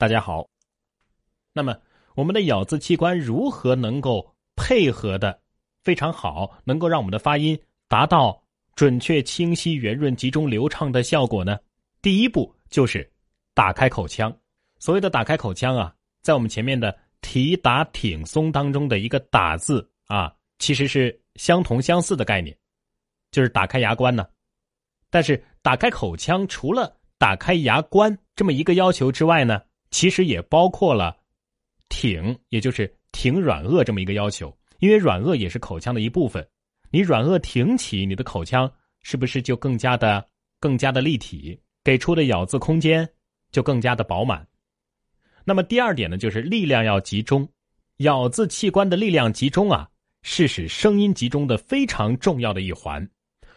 大家好。那么，我们的咬字器官如何能够配合的非常好，能够让我们的发音达到准确、清晰、圆润、集中、流畅的效果呢？第一步就是打开口腔。所谓的打开口腔啊，在我们前面的提、打、挺、松当中的一个“打”字啊，其实是相同相似的概念，就是打开牙关呢。但是，打开口腔除了打开牙关这么一个要求之外呢，其实也包括了挺，也就是挺软腭这么一个要求。因为软腭也是口腔的一部分，你软腭挺起，你的口腔是不是就更加的、更加的立体，给出的咬字空间就更加的饱满？那么第二点呢，就是力量要集中，咬字器官的力量集中啊，是使声音集中的非常重要的一环。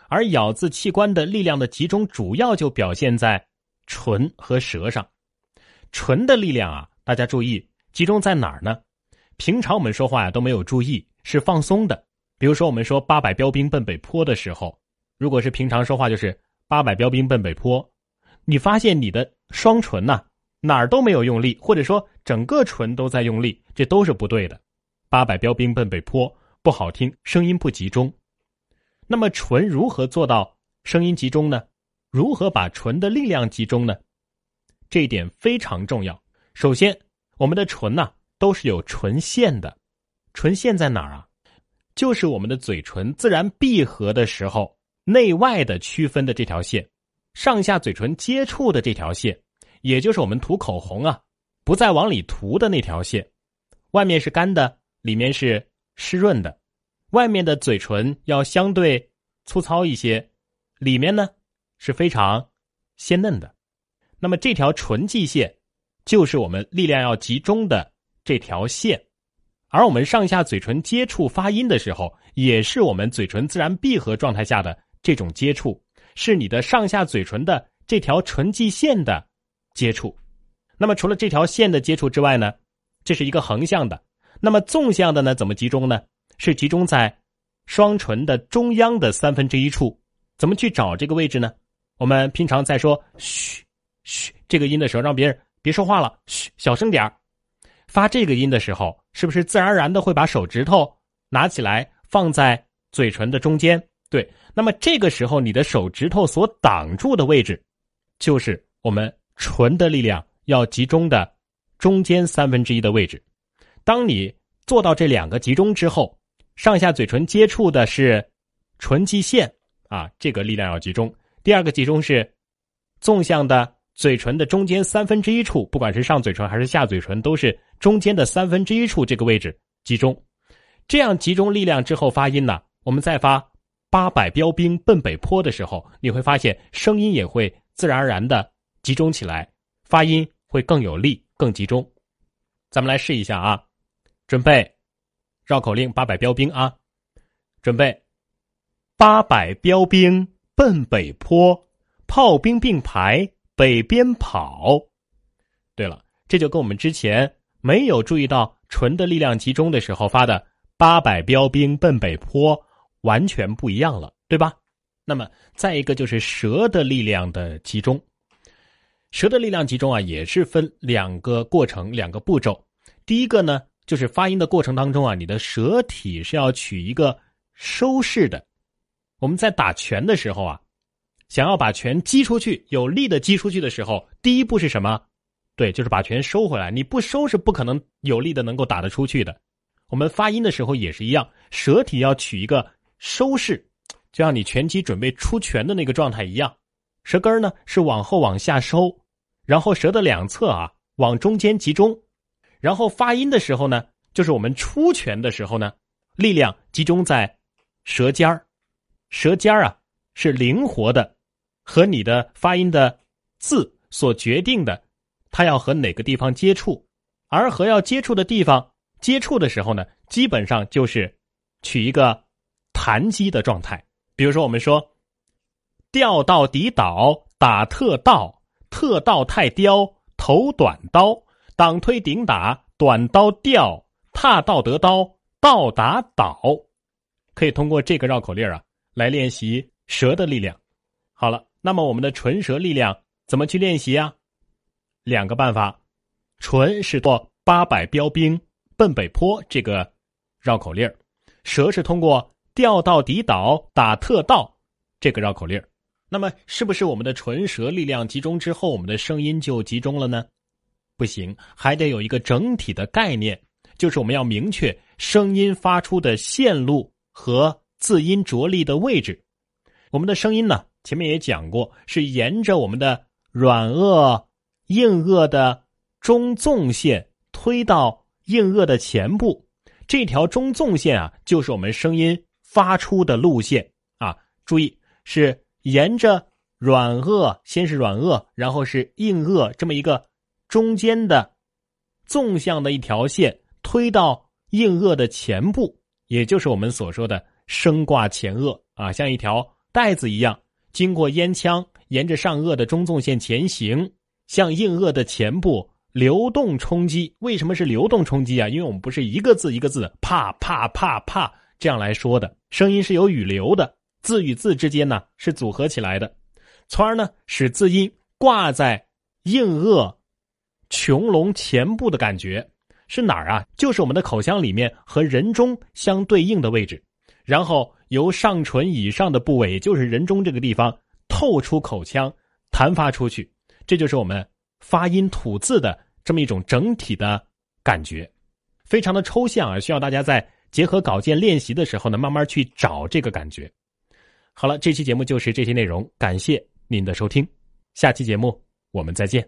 而咬字器官的力量的集中，主要就表现在唇和舌上。唇的力量啊，大家注意，集中在哪儿呢？平常我们说话呀都没有注意，是放松的。比如说我们说“八百标兵奔北坡”的时候，如果是平常说话，就是“八百标兵奔北坡”，你发现你的双唇呐哪儿都没有用力，或者说整个唇都在用力，这都是不对的。“八百标兵奔北坡”不好听，声音不集中。那么唇如何做到声音集中呢？如何把唇的力量集中呢？这一点非常重要。首先，我们的唇呐都是有唇线的，唇线在哪儿啊？就是我们的嘴唇自然闭合的时候，内外的区分的这条线，上下嘴唇接触的这条线，也就是我们涂口红啊不再往里涂的那条线，外面是干的，里面是湿润的。外面的嘴唇要相对粗糙一些，里面呢是非常鲜嫩的。那么这条唇际线就是我们力量要集中的这条线，而我们上下嘴唇接触发音的时候，也是我们嘴唇自然闭合状态下的这种接触，是你的上下嘴唇的这条唇际线的接触。那么除了这条线的接触之外呢，这是一个横向的。那么纵向的呢，怎么集中呢？是集中在双唇的中央的三分之一处，怎么去找这个位置呢？我们平常在说“嘘嘘”这个音的时候，让别人别说话了，嘘，小声点发这个音的时候，是不是自然而然的会把手指头拿起来放在嘴唇的中间？对，那么这个时候你的手指头所挡住的位置，就是我们唇的力量要集中的中间三分之一的位置。当你做到这两个集中之后。上下嘴唇接触的是唇际线啊，这个力量要集中。第二个集中是纵向的嘴唇的中间三分之一处，不管是上嘴唇还是下嘴唇，都是中间的三分之一处这个位置集中。这样集中力量之后发音呢，我们再发“八百标兵奔北坡”的时候，你会发现声音也会自然而然的集中起来，发音会更有力、更集中。咱们来试一下啊，准备。绕口令：八百标兵啊！准备，八百标兵奔北坡，炮兵并排北边跑。对了，这就跟我们之前没有注意到唇的力量集中的时候发的“八百标兵奔北坡”完全不一样了，对吧？那么再一个就是舌的力量的集中，舌的力量集中啊，也是分两个过程、两个步骤。第一个呢。就是发音的过程当中啊，你的舌体是要取一个收势的。我们在打拳的时候啊，想要把拳击出去，有力的击出去的时候，第一步是什么？对，就是把拳收回来。你不收是不可能有力的能够打得出去的。我们发音的时候也是一样，舌体要取一个收势，就像你拳击准备出拳的那个状态一样。舌根呢是往后往下收，然后舌的两侧啊往中间集中。然后发音的时候呢，就是我们出拳的时候呢，力量集中在舌尖儿，舌尖儿啊是灵活的，和你的发音的字所决定的，它要和哪个地方接触，而和要接触的地方接触的时候呢，基本上就是取一个弹击的状态。比如说，我们说调到底倒打特倒，特倒太刁头短刀。挡推顶打，短刀吊，踏道得刀，倒打倒，可以通过这个绕口令啊来练习舌的力量。好了，那么我们的唇舌力量怎么去练习啊？两个办法，唇是过八百标兵奔北坡这个绕口令舌是通过调到底岛打特道这个绕口令那么，是不是我们的唇舌力量集中之后，我们的声音就集中了呢？不行，还得有一个整体的概念，就是我们要明确声音发出的线路和字音着力的位置。我们的声音呢，前面也讲过，是沿着我们的软腭、硬腭的中纵线推到硬腭的前部，这条中纵线啊，就是我们声音发出的路线啊。注意是。沿着软腭，先是软腭，然后是硬腭，这么一个中间的纵向的一条线推到硬腭的前部，也就是我们所说的声挂前腭啊，像一条带子一样，经过咽腔，沿着上颚的中纵线前行，向硬腭的前部流动冲击。为什么是流动冲击啊？因为我们不是一个字一个字啪啪啪啪这样来说的，声音是有语流的。字与字之间呢是组合起来的，从而呢使字音挂在硬腭穹隆前部的感觉是哪儿啊？就是我们的口腔里面和人中相对应的位置，然后由上唇以上的部位，也就是人中这个地方透出口腔，弹发出去，这就是我们发音吐字的这么一种整体的感觉，非常的抽象啊，需要大家在结合稿件练习的时候呢，慢慢去找这个感觉。好了，这期节目就是这些内容，感谢您的收听，下期节目我们再见。